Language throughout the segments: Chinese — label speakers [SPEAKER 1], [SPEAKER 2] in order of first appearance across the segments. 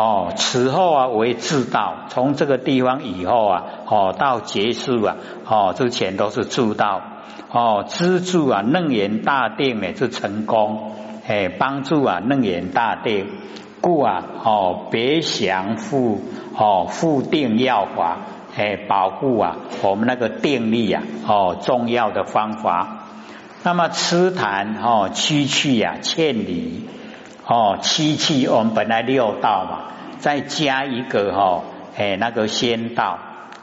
[SPEAKER 1] 哦，此后啊为自道，从这个地方以后啊，哦到结束啊，哦之前都是助道，哦资助啊楞严大定呢是成功，哎帮助啊楞严大定，故啊哦别降复哦复定要法，哎保护啊我们那个定力啊哦重要的方法，那么吃坛哦区去呀欠离。哦，七气我们本来六道嘛，再加一个哈，哎，那个仙道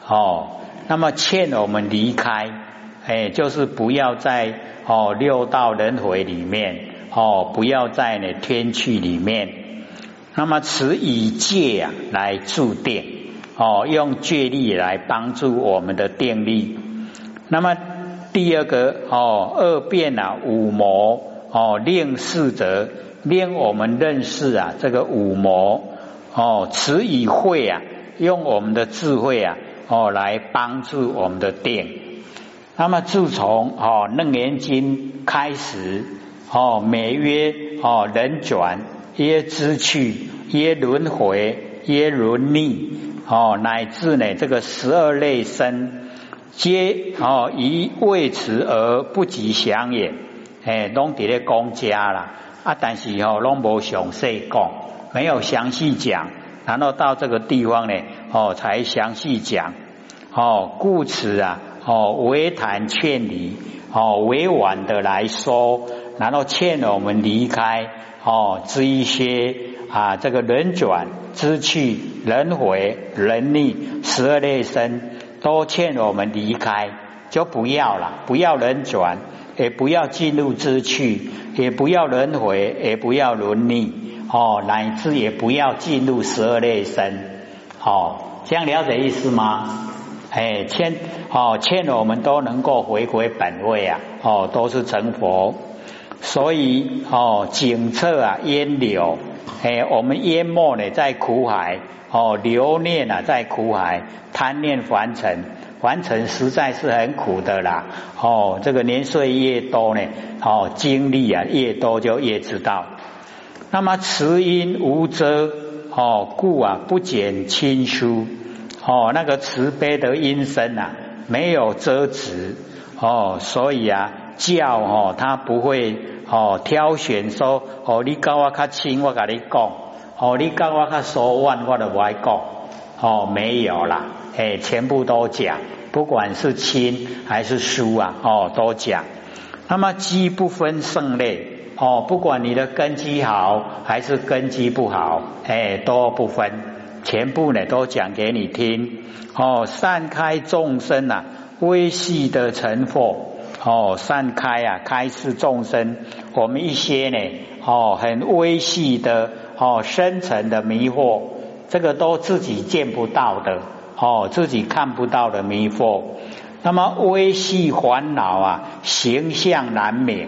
[SPEAKER 1] 哦，那么劝我们离开，哎，就是不要在哦六道轮回里面哦，不要在呢天趣里面，那么持以戒啊来助定哦，用戒力来帮助我们的定力。那么第二个哦，二变啊五魔哦，令四则。令我们认识啊，这个五魔哦，持以慧啊，用我们的智慧啊，哦，来帮助我们的定。那么自从哦楞严经开始哦，每曰哦人转，曰知趣，曰轮回，曰轮逆哦，乃至呢这个十二类身，皆哦以为此而不及详也。哎，拢伫咧公家啦。啊，但是哦，拢无详细讲，没有详细讲，然后到这个地方呢，哦，才详细讲，哦，故此啊，哦，委谈劝离，哦，委婉的来说，然后劝我们离开，哦，这一些啊，这个轮转、知趣、轮回、人力十二类生，都劝我们离开，就不要了，不要人转。也不要进入知趣，也不要轮回，也不要轮逆，哦，乃至也不要进入十二类生，哦，这样了解意思吗？哎，欠哦，欠我们都能够回归本位啊，哦，都是成佛，所以哦，警策啊，烟柳，哎，我们淹没呢在苦海，哦，留念啊在苦海，贪念凡尘。完成实在是很苦的啦，哦，这个年岁越多呢，哦，经历啊越多就越知道。那么慈因无遮，哦，故啊不减亲疏，哦，那个慈悲的因身啊没有遮止，哦，所以啊教哦他不会哦挑选说哦你跟我较亲我跟你讲，哦你跟我较疏远我就不爱讲，哦没有啦。哎，全部都讲，不管是亲还是疏啊，哦，都讲。那么基不分胜劣，哦，不管你的根基好还是根基不好，哎，都不分，全部呢都讲给你听。哦，散开众生啊，微细的成佛，哦，散开啊，开示众生，我们一些呢，哦，很微细的，哦，深层的迷惑，这个都自己见不到的。哦，自己看不到的迷惑，那么微细烦恼啊，形象难免。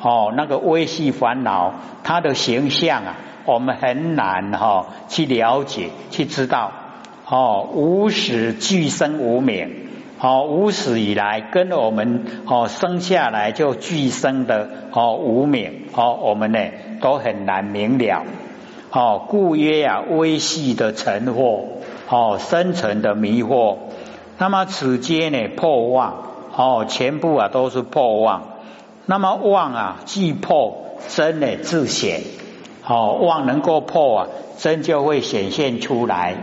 [SPEAKER 1] 哦，那个微细烦恼，它的形象啊，我们很难哈去了解、去知道。哦，无始俱生无名，哦，无始以来跟我们哦生下来就俱生的哦无名，哦，我们呢都很难明了。哦，故曰啊，微细的成惑。哦，深层的迷惑，那么此间呢破妄，哦，全部啊都是破妄。那么妄啊既破，真呢自显。哦，妄能够破啊，真就会显现出来。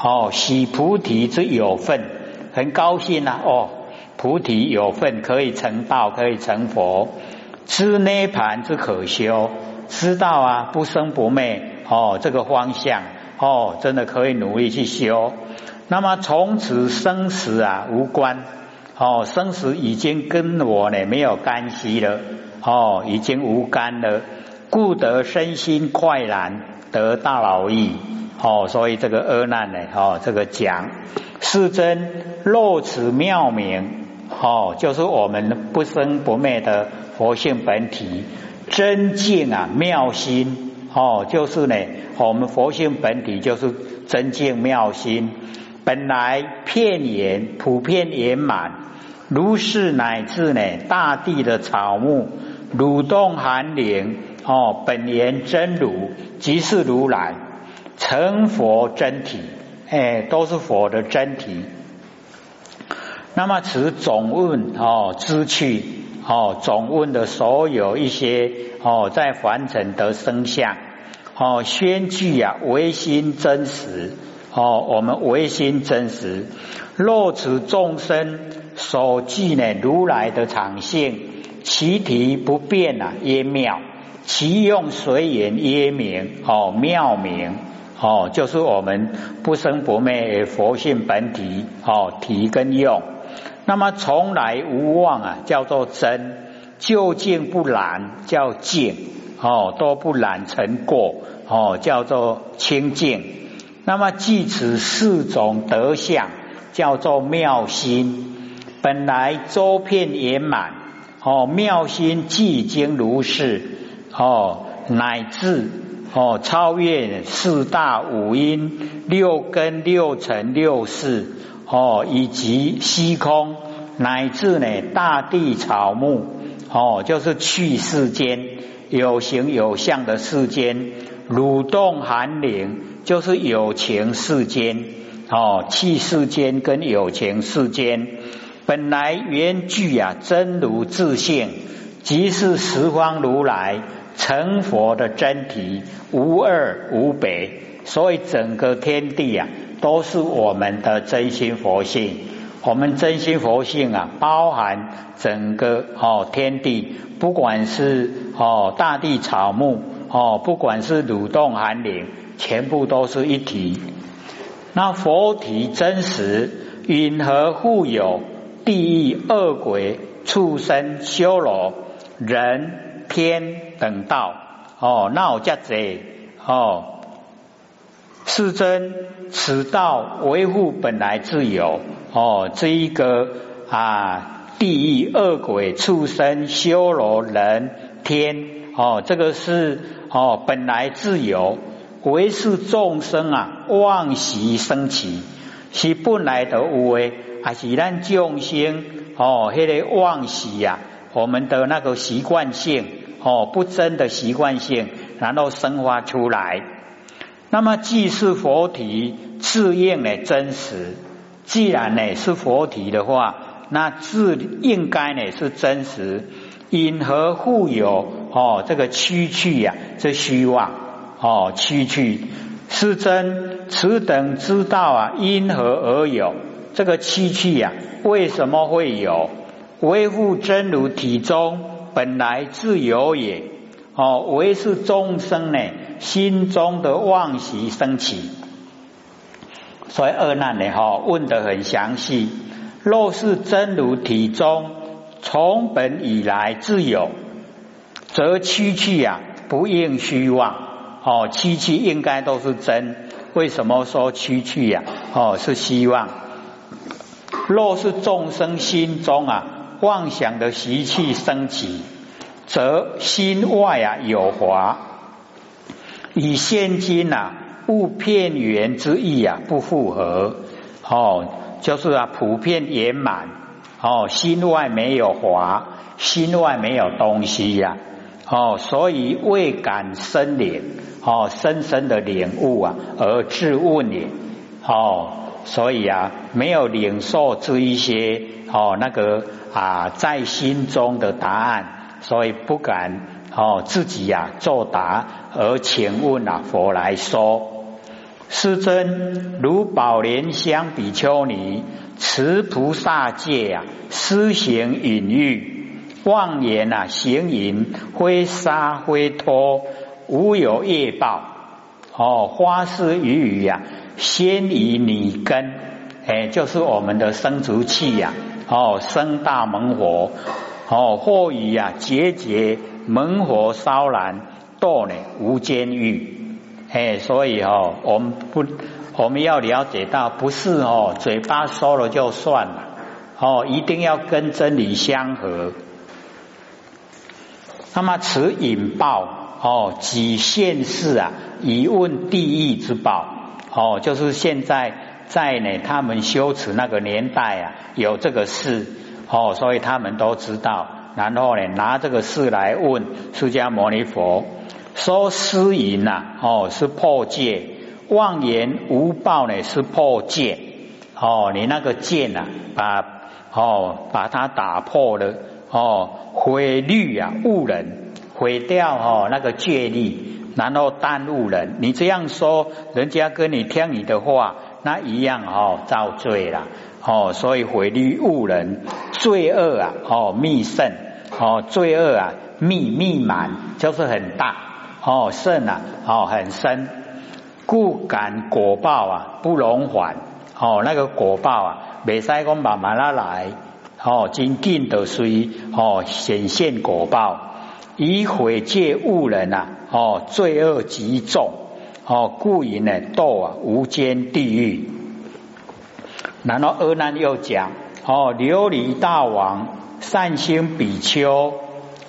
[SPEAKER 1] 哦，喜菩提之有份，很高兴啊。哦，菩提有份可以成道，可以成佛。知涅盘之可修，知道啊不生不灭。哦，这个方向。哦，真的可以努力去修。那么从此生死啊无关。哦，生死已经跟我呢没有干系了。哦，已经无干了。故得身心快然，得大老意。哦，所以这个阿难呢，哦，这个讲是真若此妙名。哦，就是我们不生不灭的佛性本体，真净啊妙心。哦，就是呢，我们佛性本体就是真净妙心，本来片言普遍圆满，如是乃至呢大地的草木蠕动寒灵，哦，本源真如即是如来，成佛真体，哎，都是佛的真体。那么此总问哦，知趣哦，总问的所有一些哦，在凡尘得生相哦，宣句啊，唯心真实。哦，我们唯心真实，若此众生所记呢，如来的常性，其体不变啊，曰妙；其用随缘曰明。哦，妙明。哦，就是我们不生不灭佛性本体哦，体跟用。那么从来无妄啊，叫做真；究竟不染，叫净哦，都不染尘过哦，叫做清净。那么即此四种德相，叫做妙心。本来周遍圆满哦，妙心既经如是哦，乃至哦超越四大五阴六根六尘六事。哦，以及虚空，乃至呢大地草木，哦，就是去世间有形有相的世间，蠕动寒灵，就是有情世间，哦，气世间跟有情世间，本来原具啊真如自性，即是十方如来成佛的真体，无二无别，所以整个天地啊。都是我们的真心佛性，我们真心佛性啊，包含整个哦天地，不管是哦大地草木哦，不管是蠕动寒灵，全部都是一体。那佛体真实，允和互有地狱恶鬼、畜生、修罗、人天等道哦，那我叫贼哦。是真，此道维护本来自由哦。这一个啊，地狱恶鬼、畜生、修罗、人天哦，这个是哦本来自由，唯是众生啊妄习升起，是本来的无为，还是咱众生哦？那个妄习呀，我们的那个习惯性哦，不真的习惯性，然后生发出来。那么既是佛体，自应呢真实。既然呢是佛体的话，那自应该呢是真实。因何互有哦？这个区去呀，这虚妄哦，区去是真。此等之道啊，因何而有？这个区去呀，为什么会有？维护真如体中本来自有也。哦，唯是众生呢心中的妄习升起，所以二难呢哈问得很详细。若是真如体中从本以来自有，则区区呀不应虚妄。哦，区区应该都是真。为什么说区区呀？哦，是希望。若是众生心中啊妄想的习气升起。则心外啊有华，与现今呐物片圆之意啊不符合。哦，就是啊普遍圆满。哦，心外没有华，心外没有东西呀。哦，所以未感深领哦，深深的领悟啊而自问也哦，所以啊没有领受这一些哦那个啊在心中的答案。所以不敢哦，自己呀作答，而请问啊佛来说：师尊，如宝莲香比丘尼持菩萨戒啊，施行隐喻，妄言啊行淫，挥杀挥脱，无有业报哦。花施雨雨呀，先以你根，哎，就是我们的生殖器呀，哦，生大猛火。哦，或以啊节节猛火烧燃，堕呢无间狱。哎，所以哦，我们不我们要了解到，不是哦，嘴巴说了就算了，哦，一定要跟真理相合。那么此引爆哦，几现世啊，以问地狱之报哦，就是现在在呢，他们修持那个年代啊，有这个事。哦，所以他们都知道，然后呢，拿这个事来问释迦牟尼佛，说私淫呐，哦，是破戒，妄言无报呢是破戒。哦，你那个戒啊，把哦把它打破了。哦，毁律啊误人，毁掉哦那个戒律，然后耽误人。你这样说，人家跟你听你的话，那一样哦遭罪了哦，所以毁律误人，罪恶啊哦密甚哦，罪恶啊密密满就是很大哦，甚啊哦很深。故感果报啊不容缓哦，那个果报啊，未使讲慢慢啦来哦，真紧的随哦显现果报，以毁戒误人啊哦，罪恶极重哦，故引呢堕啊无间地狱。然后阿难又讲哦，琉璃大王善心比丘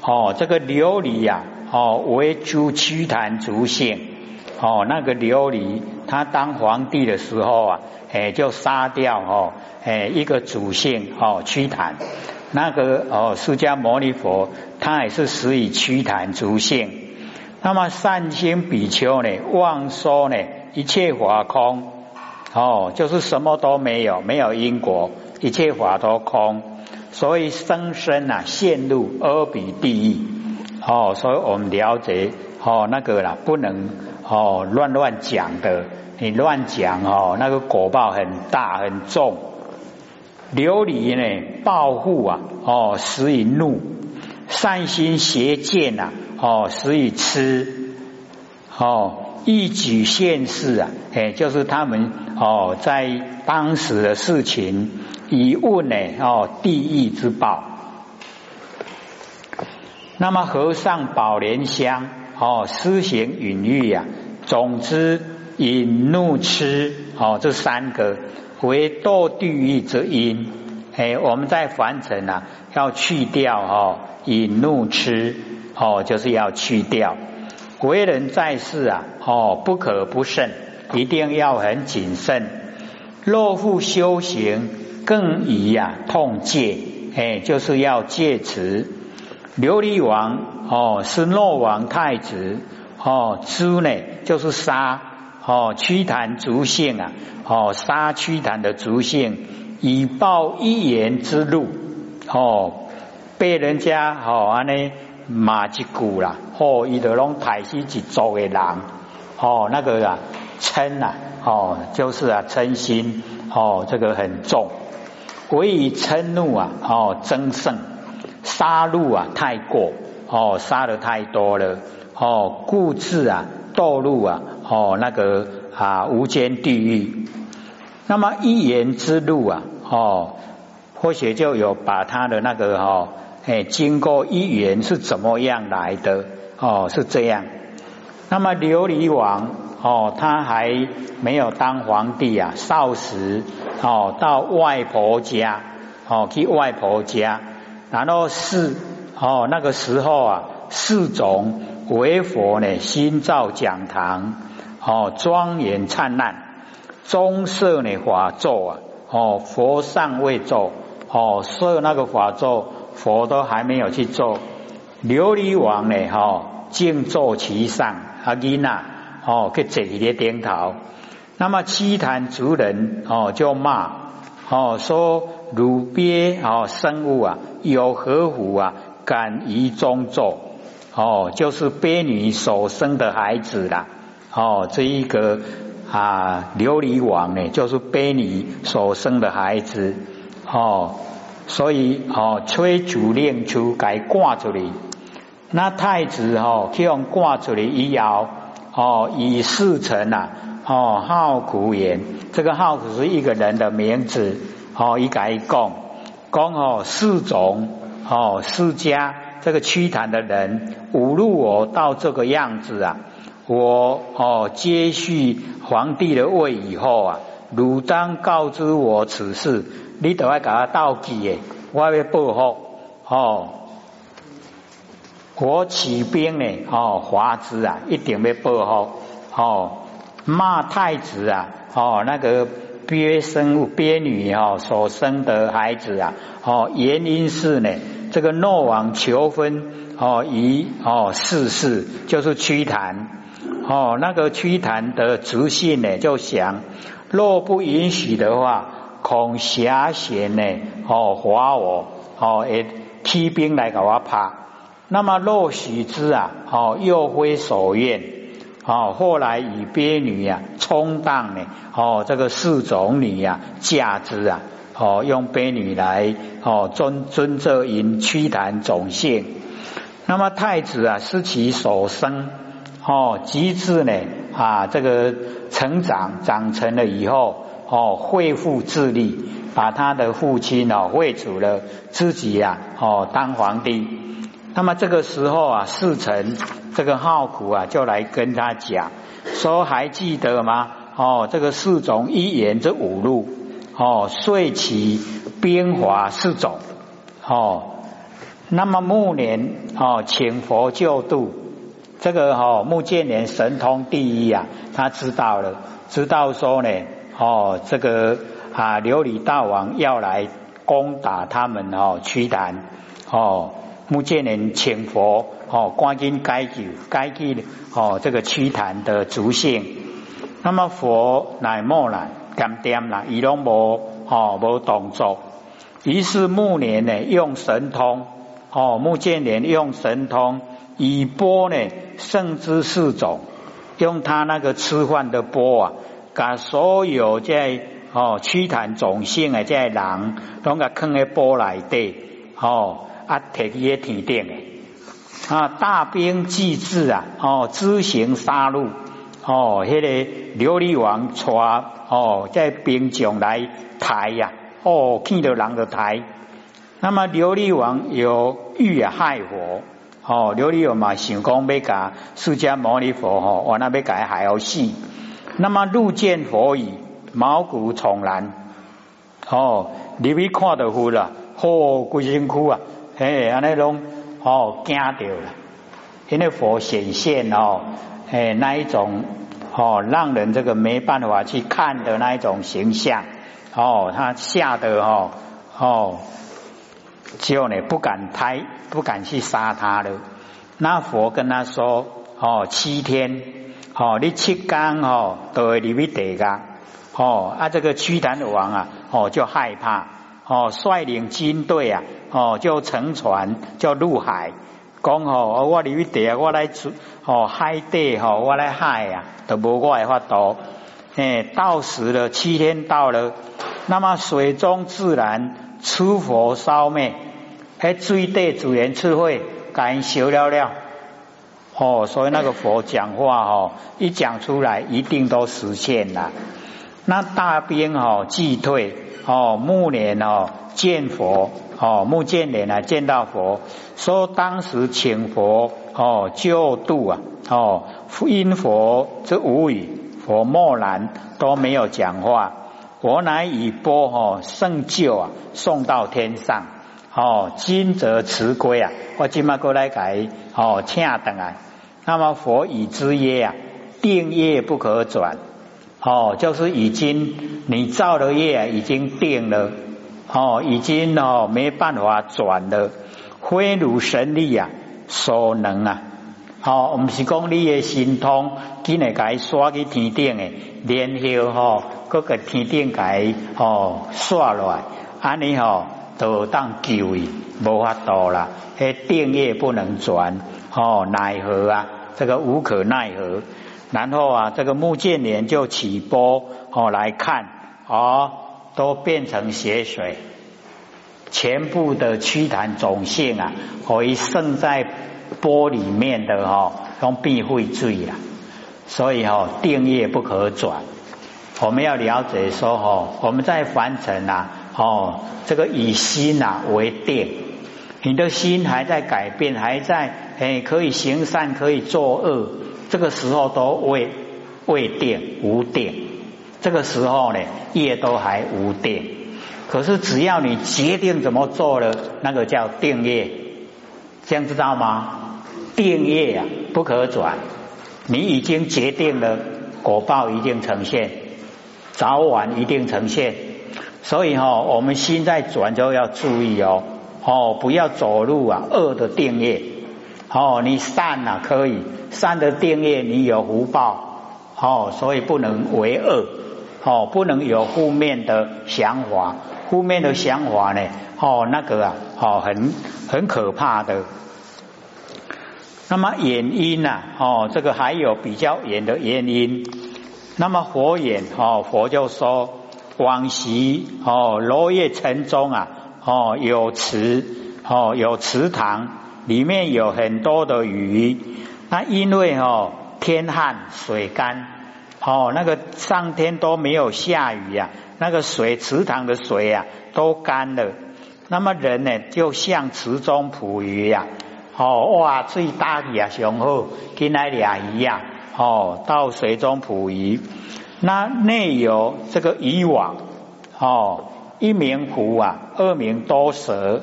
[SPEAKER 1] 哦，这个琉璃呀哦为诸屈檀足性。哦，那个琉璃，他当皇帝的时候啊，哎，就杀掉哦，哎，一个主姓哦，屈檀。那个哦，释迦牟尼佛，他也是死于屈檀主姓。那么善心比丘呢，妄说呢，一切法空，哦，就是什么都没有，没有因果，一切法都空，所以生生啊，陷入阿鼻地狱。哦，所以我们了解哦，那个啦，不能。哦，乱乱讲的，你乱讲哦，那个果报很大很重。琉璃呢，报复啊，哦，使以怒；善心邪见呐，哦，使以痴。哦，一举现世啊，哎，就是他们哦，在当时的事情，以问呢，哦，地狱之报。那么和尚宝莲香。哦，施行隐喻呀，总之引怒痴哦，这三个为堕地狱之因。哎，我们在凡尘啊，要去掉哦，引怒痴哦，就是要去掉。为人在世啊，哦，不可不慎，一定要很谨慎。若复修行，更宜呀，痛戒，哎，就是要戒持。琉璃王哦，是诺王太子哦，诛呢就是杀哦，屈檀族姓啊哦，杀屈檀的族姓，以报一言之怒哦，被人家吼安尼骂一句啦，哦，伊就拢太死一族的人哦，那个啊嗔啊哦，就是啊嗔心哦，这个很重，唯以嗔怒啊哦增盛。杀戮啊，太过哦，杀的太多了哦，故自啊堕入啊哦那个啊无间地狱。那么一言之路啊哦，或许就有把他的那个哈哎，经过一言是怎么样来的哦，是这样。那么琉璃王哦，他还没有当皇帝啊，少时哦到外婆家哦去外婆家。然后是哦，那个时候啊，四种为佛呢，新造讲堂哦，庄严灿烂，中设呢法座啊，哦，佛上位坐哦，设那个法座，佛都还没有去做。琉璃王呢，哈，静坐其上，阿吉娜哦，去坐在顶头。那么七坛族人哦，就骂哦，说。汝鳖哦，生物啊，有何福啊？敢于中作哦，就是鳖女所生的孩子啦。哦，这一个啊，琉璃王呢，就是鳖女所生的孩子哦。所以哦，崔主令出该挂出来。那太子哦，去用挂出来以后哦，以事成啊哦，好苦言，这个好苦是一个人的名字。哦，一改一讲，讲哦，四种哦，四家这个屈檀的人侮辱我到这个样子啊，我哦接续皇帝的位以后啊，汝当告知我此事，你都要给他倒记诶，我要报复哦，我起兵呢哦，华子啊，一定要报复哦，骂太子啊哦，那个。鳖生物鳖女哦所生的孩子啊哦原因是呢这个诺王求婚哦以哦世事就是屈檀哦，那个屈檀的直性呢，就想若不允许的话，恐邪贤呢，哦，划我，哦，诶，提兵来给我拍。那么若许之啊，哦，又非所愿，哦，后来以鳖女啊充当呢，哦，这个四种女啊嫁之啊，哦，用鳖女来，哦，尊尊这因屈檀种姓。那么太子啊，是其所生，哦，及至呢啊，这个成长长成了以后，哦，恢复智力，把他的父亲哦废除了，自己呀哦当皇帝。那么这个时候啊，侍臣这个好苦啊，就来跟他讲说，还记得吗？哦，这个四种一言这五路，哦，遂其边华四种，哦。那么暮年哦，请佛救度，这个哦，目犍连神通第一啊，他知道了，知道说呢，哦，这个啊，琉璃大王要来攻打他们哦，屈檀哦，目犍连请佛哦，赶紧改救改救哦，这个屈檀的族姓。那么佛乃默然，干掂啦，伊拢无哦，无动作。于是暮年呢，用神通。哦，目犍连用神通以钵呢胜之四种，用他那个吃饭的钵啊，把所有在哦屈檀种姓的在人，拢个坑喺钵内底，哦啊摕去喺天顶诶，啊大兵既至啊，哦知行杀戮，哦迄个琉璃王带哦在兵将来抬呀，哦见到人就抬。那么琉璃王有欲害佛，哦，琉璃王嘛想讲要甲释迦牟尼佛吼，我那要甲害要死。那么入见佛已，毛骨悚然，哦，入去看到佛了，哦，规身躯啊，嘿，安尼拢哦惊掉了，因为佛显现哦，哎，那一种哦，让人这个没办法去看的那一种形象，哦，他吓得哦，哦。就呢不敢抬，不敢去杀他了。那佛跟他说：“哦，七天，哦，你七天哦都会入去地噶。哦，啊，这个屈檀王啊，哦就害怕，哦率领军队啊，哦就乘船就入海，讲哦我入去地，我来出哦海底哦我来海啊，都无我的法度。哎，到时了，七天到了，那么水中自然。”出佛烧灭，喺水底自然智慧，感修了了。哦，所以那个佛讲话哦，一讲出来一定都实现了。那大兵哦击退哦，暮年哦见佛哦，目犍连啊见到佛，说当时请佛哦救度啊哦，因佛之无语，佛默然都没有讲话。我乃以波哦圣救啊送到天上哦，今则辞归啊，我今嘛过来改哦，请等啊。那么佛以之业啊，定业不可转哦，就是已经你造的业已经定了哦，已经哦没办法转了，非如神力啊所能啊。哦，唔是讲你嘅心通，今日改刷去天顶诶，然后吼，各个天顶改吼刷落来，安尼吼都当救伊，无法度啦，迄定业不能转，哦，奈何啊？这个无可奈何。然后啊，这个木剑莲就起波哦来看，哦，都变成血水，全部的躯坛种性啊，可以胜在。波里面的哈，用避会罪啦，所以哈定业不可转。我们要了解说哈，我们在凡尘呐，哦，这个以心呐为定，你的心还在改变，还在哎可以行善，可以作恶，这个时候都未未定无定，这个时候呢业都还无定。可是只要你决定怎么做了，那个叫定业，这样知道吗？定业啊，不可转。你已经决定了，果报一定呈现，早晚一定呈现。所以哈，我们心在转就要注意哦，哦，不要走入啊恶的定业。哦，你善呐可以善的定业，你有福报哦，所以不能为恶哦，不能有负面的想法，负面的想法呢哦，那个啊哦很很可怕的。那么原因呐哦，这个还有比较远的原因。那么佛言哦，佛就说往昔哦，罗叶城中啊哦有池哦有池塘，里面有很多的鱼。那因为哦天旱水干哦，那个上天都没有下雨呀，那个水池塘的水啊都干了。那么人呢就像池中捕鱼呀，哦哇最大的啊雄厚，跟那俩一样。哦，到水中捕鱼，那内有这个渔网，哦，一名狐啊，二名多蛇，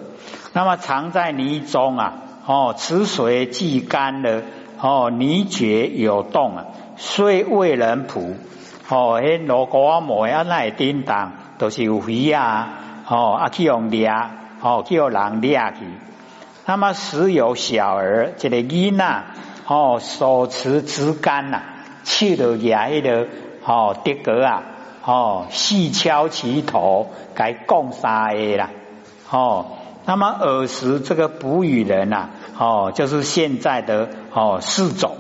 [SPEAKER 1] 那么藏在泥中啊，哦，池水既干了，哦，泥绝有洞啊，虽未人捕，哦，迄罗锅啊磨啊那叮当，都是有鱼啊，哦，啊去用掠，哦，叫人掠去，那么时有小儿，这个囡呐。哦，手持竹竿呐，去到牙迄个哦，的哥啊，哦，细敲其头，该共杀的啦。哦，那么尔时这个捕鱼人呐，哦，就是现在的哦四种，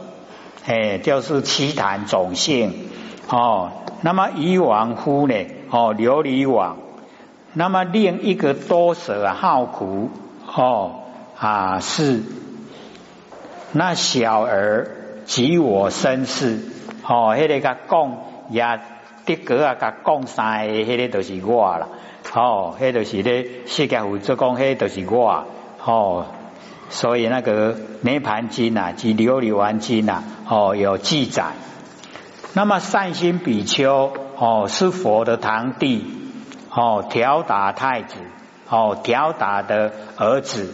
[SPEAKER 1] 哎，就是奇谈种姓。哦，那么渔网夫呢，哦，琉璃网。那么另一个多舌好苦，哦啊是。那小儿及我身世，哦，迄个甲讲也的哥啊，甲讲三个，迄个都是我啦，哦，迄就是咧世界负责讲，迄都是我，哦，所以那个《涅盘经》呐，及《琉璃丸经》呐，哦，有记载。那么善心比丘，哦，是佛的堂弟，哦，调达太子，哦，调达的儿子，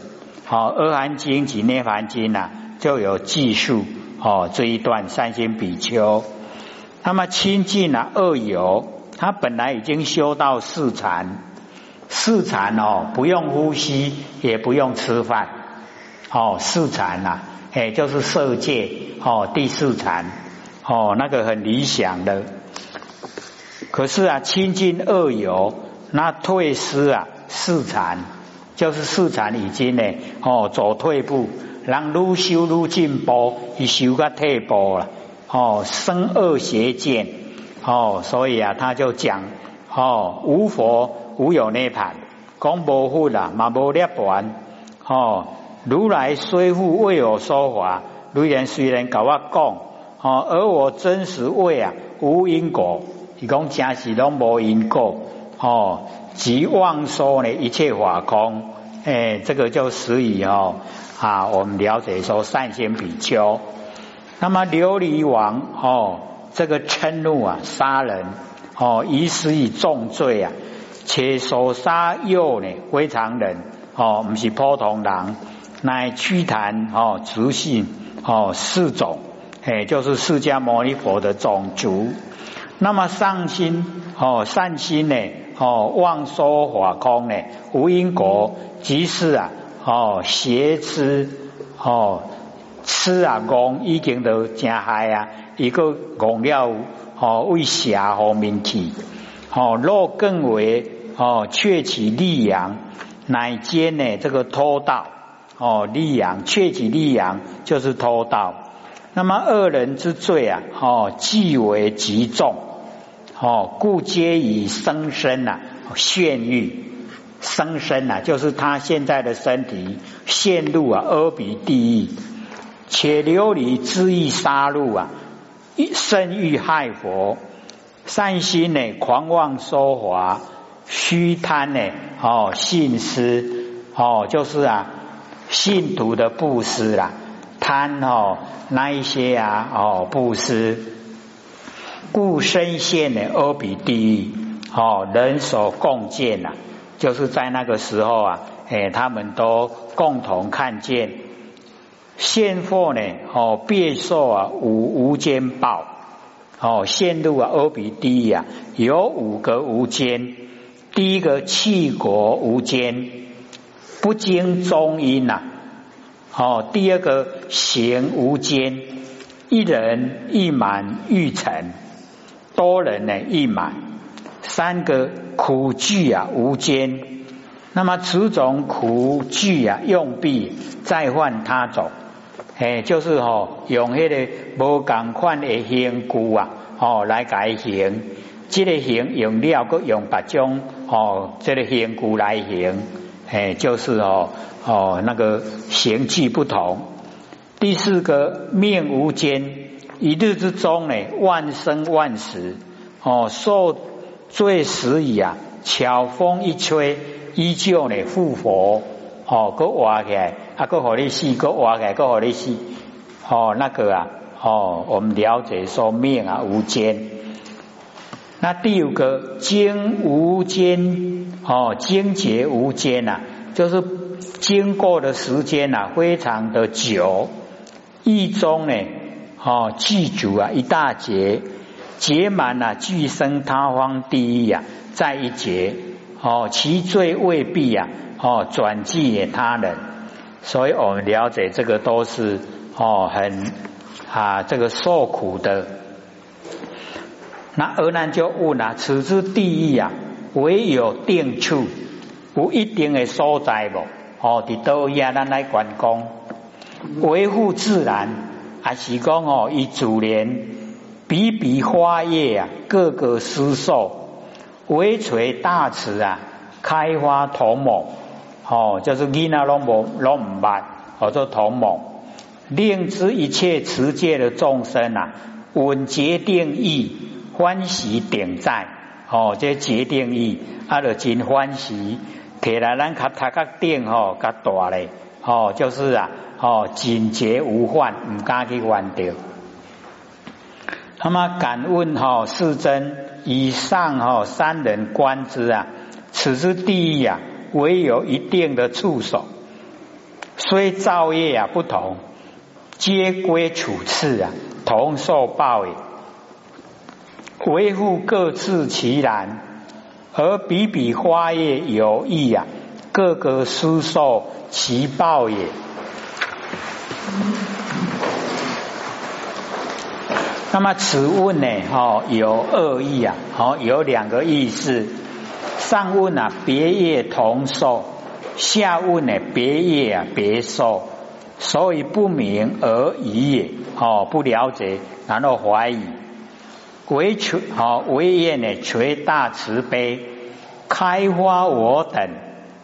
[SPEAKER 1] 哦，《阿含经》及《涅盘经》呐。就有记述哦这一段善心比丘，那么亲近了恶有，他本来已经修到四禅，四禅哦不用呼吸也不用吃饭哦四禅呐，哎就是色界哦第四禅哦那个很理想的，可是啊亲近恶有那退失啊四禅，就是四禅已经呢哦走退步。人愈修愈进步，一修个退步了，哦，生恶邪见，哦，所以啊，他就讲，哦，无佛无有涅盘，讲无佛啦，嘛无涅盘，哦，如来虽复为有说法，如然虽然甲我讲，哦，而我真实为啊无因果，伊讲真实拢无因果，哦，即妄说呢一切法空，哎，这个就属于哦。啊，我们了解说善心比丘，那么琉璃王哦，这个嗔怒啊，杀人哦，以死以重罪啊，且所杀幼呢，非常人哦，不是普通人，乃屈檀哦，直性哦，四种，哎，就是释迦牟尼佛的种族。那么上心哦，善心呢哦，妄说法空呢，无因果，即是啊。哦，邪吃哦，吃啊，戆已经都真害啊！一个戆了哦，为邪方面去哦，若更为哦，却起利阳，乃兼呢这个偷盗哦，利阳却起利阳就是偷盗。那么恶人之罪啊，哦，既为极重哦，故皆以生身呐炫欲。生身呐，就是他现在的身体陷入啊阿鼻地狱，且琉璃之意杀戮啊，生欲害佛，善心呢狂妄奢华，虚贪呢哦信施哦就是啊信徒的布施啦，贪哦那一些啊哦布施，故身陷呢阿鼻地狱哦人所共见呐。就是在那个时候啊，哎，他们都共同看见现货呢，哦，别受啊五无间报，哦，陷入啊阿比地呀，有五个无间，第一个气国无间，不经中阴呐，哦，第二个行无间，一人一满欲成，多人呢一满，三个苦聚啊无间，那么此种苦聚啊用毕再换他种，哎，就是吼用迄个无共款的形具啊，哦来改行，这个形用了，个用别种哦，这个形具来形，哎，就是哦。哦，那个形迹不同。第四个命无间，一日之中呢，万生万死，哦，受罪死矣啊！巧风一吹，依旧呢复活，哦，个活起来，啊，个好你死，个活起来，个好你死，哦，那个啊，哦，我们了解说命啊无间。那第五个经无间，哦，经劫无间呐，就是。经过的时间呐，非常的久，一中呢，哦，祭足啊，一大劫，劫满了，俱生他方地狱啊，在一劫，哦，其罪未必呀，哦，转寄给他人，所以我们了解这个都是哦，很啊，这个受苦的。那而南就问啊，此之地狱啊，唯有定处，无一定的所在不？哦，伫倒呀，咱来观光，维护自然，还是讲哦，以自然比比花叶啊，各个施受，微垂大慈啊，开花同猛，哦，就是囡仔拢无拢唔捌，叫做同猛，令知一切持戒的众生啊，稳结定义，欢喜点在，哦，这结定意，啊，就真欢喜。铁来咱卡塔克顶吼，较大嘞，吼就是啊，吼警觉无患，唔敢去犯掉。那么敢问吼世尊，以上吼三人观之啊，此之地狱啊，唯有一定的触手，虽造业啊不同，皆归处次啊，同受报也，维护各自其然。而比比花叶有异呀，各个施受其报也。那么此问呢？哦，有二意啊，好有两个意思。上问啊，别业同受；下问呢，别业啊，别受。所以不明而疑也。哦，不了解，然后怀疑。唯垂好，唯愿呢垂大慈悲，开花我等，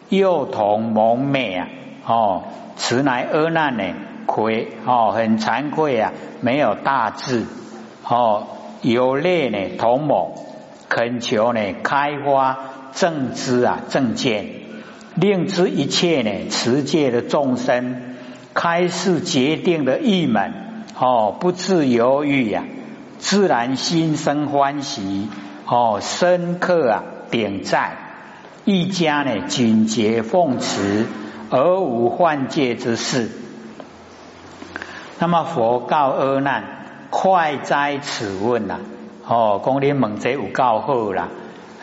[SPEAKER 1] 幼童蒙昧啊！哦，此乃阿难呢，愧哦，很惭愧啊，没有大智哦，有泪呢，同蒙恳求呢，开花正知啊，正见，令知一切呢，持戒的众生，开示决定的义门哦，不自犹豫呀。自然心生欢喜，哦，深刻啊，点赞一家呢，谨节奉持而无幻戒之事。那么佛告阿难：快哉此问呐！哦，讲你问这有够好啦！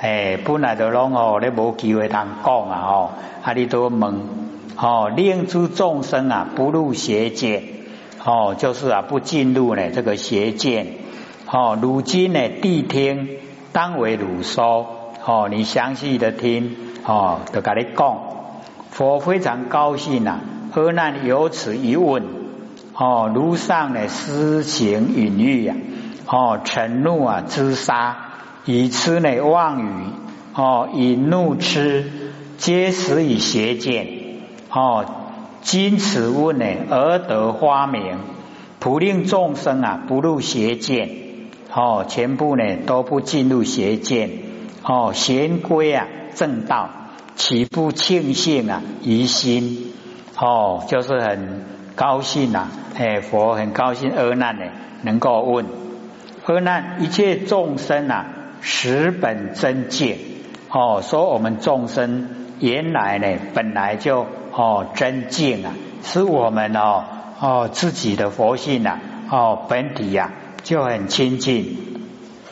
[SPEAKER 1] 哎，本来就拢哦，你无机会通讲啊！哦，啊，你都问哦，令诸众生啊，不入邪见，哦，就是啊，不进入呢这个邪见。哦，如今呢，谛听当为汝说。哦，你详细的听，哦，就跟你讲。佛非常高兴呐，何难有此一问。哦，如上呢，施行隐喻呀。哦，嗔怒啊，自杀，以痴呢妄语。哦，以怒痴，皆始以邪见。哦，今此问呢，而得花名，普令众生啊，不入邪见。哦，全部呢都不进入邪见，哦，贤归啊正道，岂不庆幸啊？于心哦，就是很高兴呐，哎，佛很高兴阿难呢能够问阿难，一切众生啊，实本真见哦，说我们众生原来呢本来就哦真净啊，是我们哦哦自己的佛性呐哦本体呀。就很清净